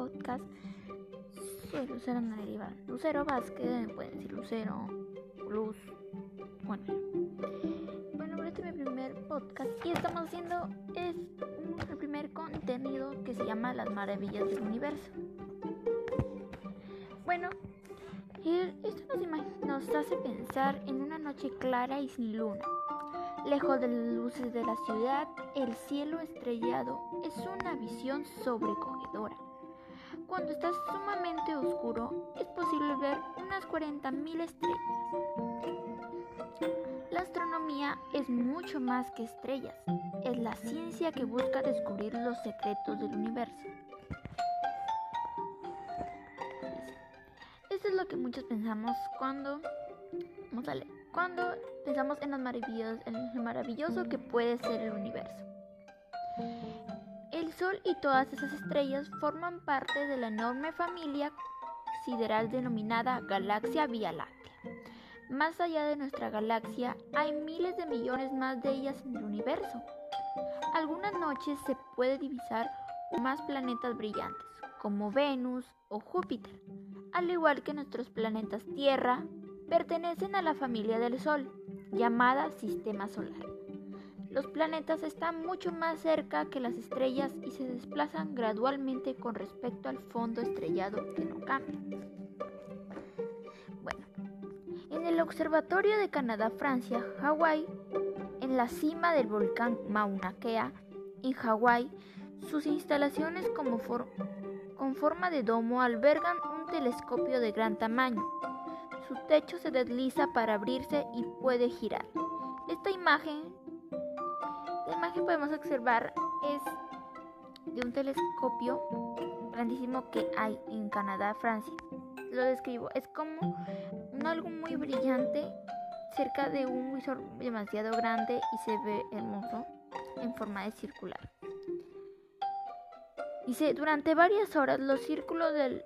podcast. Soy Lucero Nariva. Lucero Vázquez, pueden decir Lucero, Luz. Bueno, bueno, este es mi primer podcast y estamos haciendo es el primer contenido que se llama Las Maravillas del Universo. Bueno, esto nos hace pensar en una noche clara y sin luna. Lejos de las luces de la ciudad, el cielo estrellado es una visión sobrecogedora. Cuando está sumamente oscuro, es posible ver unas 40.000 estrellas. La astronomía es mucho más que estrellas, es la ciencia que busca descubrir los secretos del universo. Esto es lo que muchos pensamos cuando... Vamos a leer cuando pensamos en, los maravillosos, en lo maravilloso que puede ser el universo. Sol y todas esas estrellas forman parte de la enorme familia sideral denominada Galaxia Vía Láctea. Más allá de nuestra galaxia hay miles de millones más de ellas en el universo. Algunas noches se puede divisar más planetas brillantes, como Venus o Júpiter, al igual que nuestros planetas Tierra, pertenecen a la familia del Sol, llamada Sistema Solar. Los planetas están mucho más cerca que las estrellas y se desplazan gradualmente con respecto al fondo estrellado que no cambia. Bueno, en el Observatorio de Canadá-Francia, Hawái, en la cima del volcán Mauna Kea, en Hawái, sus instalaciones como con forma de domo albergan un telescopio de gran tamaño su techo se desliza para abrirse y puede girar. Esta imagen, la imagen podemos observar es de un telescopio grandísimo que hay en Canadá, Francia. Lo describo, es como un algo muy brillante cerca de un visor demasiado grande y se ve hermoso en forma de circular. Dice, durante varias horas los círculos del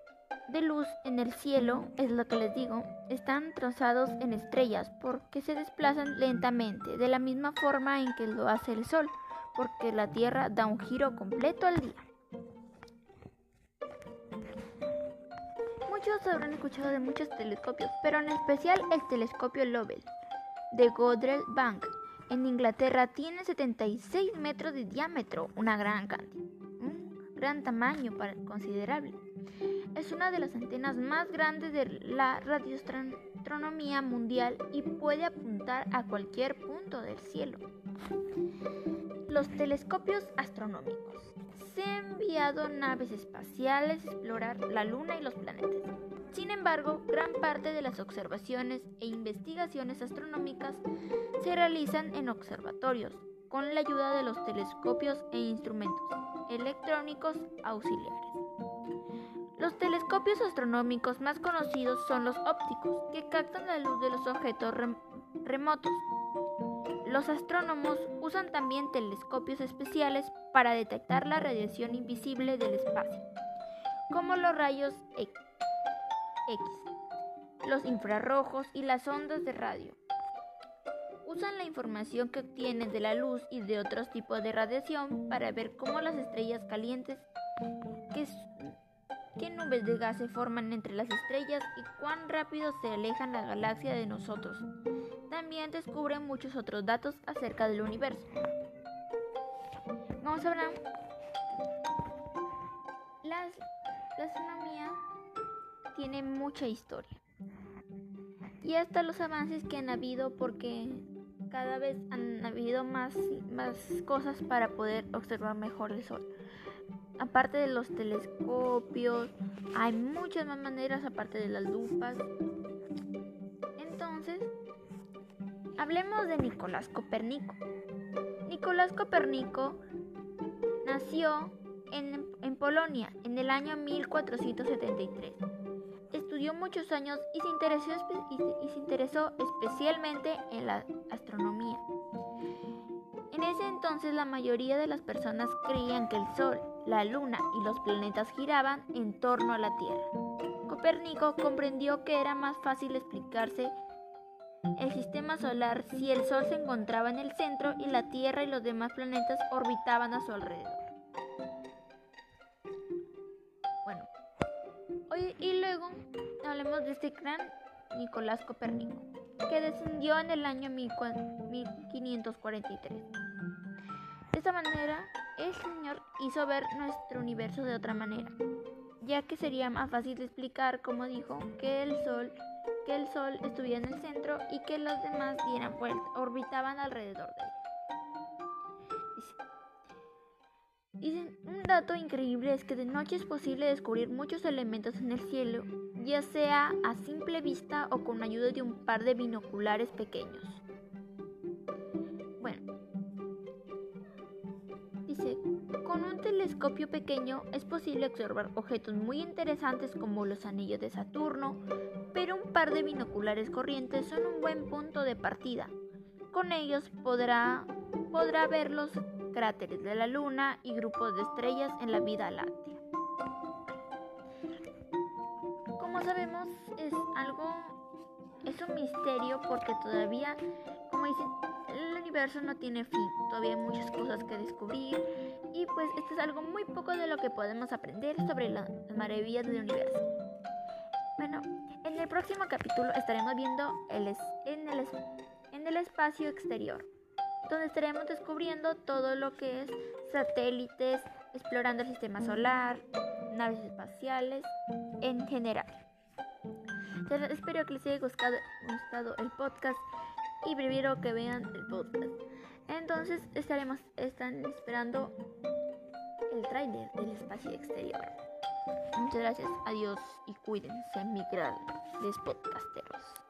de luz en el cielo, es lo que les digo, están trazados en estrellas porque se desplazan lentamente, de la misma forma en que lo hace el Sol, porque la Tierra da un giro completo al día. Muchos habrán escuchado de muchos telescopios, pero en especial el telescopio Lovell de Godrell Bank en Inglaterra tiene 76 metros de diámetro, una gran cantidad, gran tamaño para considerable. Es una de las antenas más grandes de la radioastronomía mundial y puede apuntar a cualquier punto del cielo. Los telescopios astronómicos. Se han enviado naves espaciales a explorar la Luna y los planetas. Sin embargo, gran parte de las observaciones e investigaciones astronómicas se realizan en observatorios, con la ayuda de los telescopios e instrumentos electrónicos auxiliares. Los telescopios astronómicos más conocidos son los ópticos, que captan la luz de los objetos remotos. Los astrónomos usan también telescopios especiales para detectar la radiación invisible del espacio, como los rayos X, los infrarrojos y las ondas de radio. Usan la información que obtienen de la luz y de otros tipos de radiación para ver cómo las estrellas calientes qué nubes de gas se forman entre las estrellas y cuán rápido se alejan la galaxia de nosotros. También descubren muchos otros datos acerca del universo. Vamos a hablar. la astronomía tiene mucha historia. Y hasta los avances que han habido porque cada vez han habido más, más cosas para poder observar mejor el Sol aparte de los telescopios, hay muchas más maneras aparte de las lupas. Entonces, hablemos de Nicolás Copérnico. Nicolás Copérnico nació en, Polonia en el año 1473. Estudió muchos años y se interesó, especialmente en la astronomía. En ese entonces la mayoría de las personas creían que el Sol la Luna y los planetas giraban en torno a la Tierra. Copérnico comprendió que era más fácil explicarse el sistema solar si el Sol se encontraba en el centro y la Tierra y los demás planetas orbitaban a su alrededor. Y luego hablemos de este gran Nicolás Copérnico, que descendió en el año 1543. De esta manera, el Señor hizo ver nuestro universo de otra manera, ya que sería más fácil explicar, como dijo, que el Sol que el Sol estuviera en el centro y que los demás dieran vuelta, orbitaban alrededor de él. Dicen, un dato increíble es que de noche es posible descubrir muchos elementos en el cielo, ya sea a simple vista o con ayuda de un par de binoculares pequeños. Bueno, dice, con un telescopio pequeño es posible observar objetos muy interesantes como los anillos de Saturno, pero un par de binoculares corrientes son un buen punto de partida. Con ellos podrá, podrá ver los cráteres de la Luna y grupos de estrellas en la vida láctea. Como sabemos, es algo, es un misterio porque todavía, como dicen, el universo no tiene fin, todavía hay muchas cosas que descubrir y pues esto es algo muy poco de lo que podemos aprender sobre las maravillas del universo. Bueno, en el próximo capítulo estaremos viendo el en, el, en el espacio exterior donde estaremos descubriendo todo lo que es satélites, explorando el sistema solar, naves espaciales en general. espero que les haya gustado, el podcast y prefiero que vean el podcast. Entonces estaremos están esperando el trailer del espacio exterior. Muchas gracias, adiós y cuídense, migrantes podcasteros.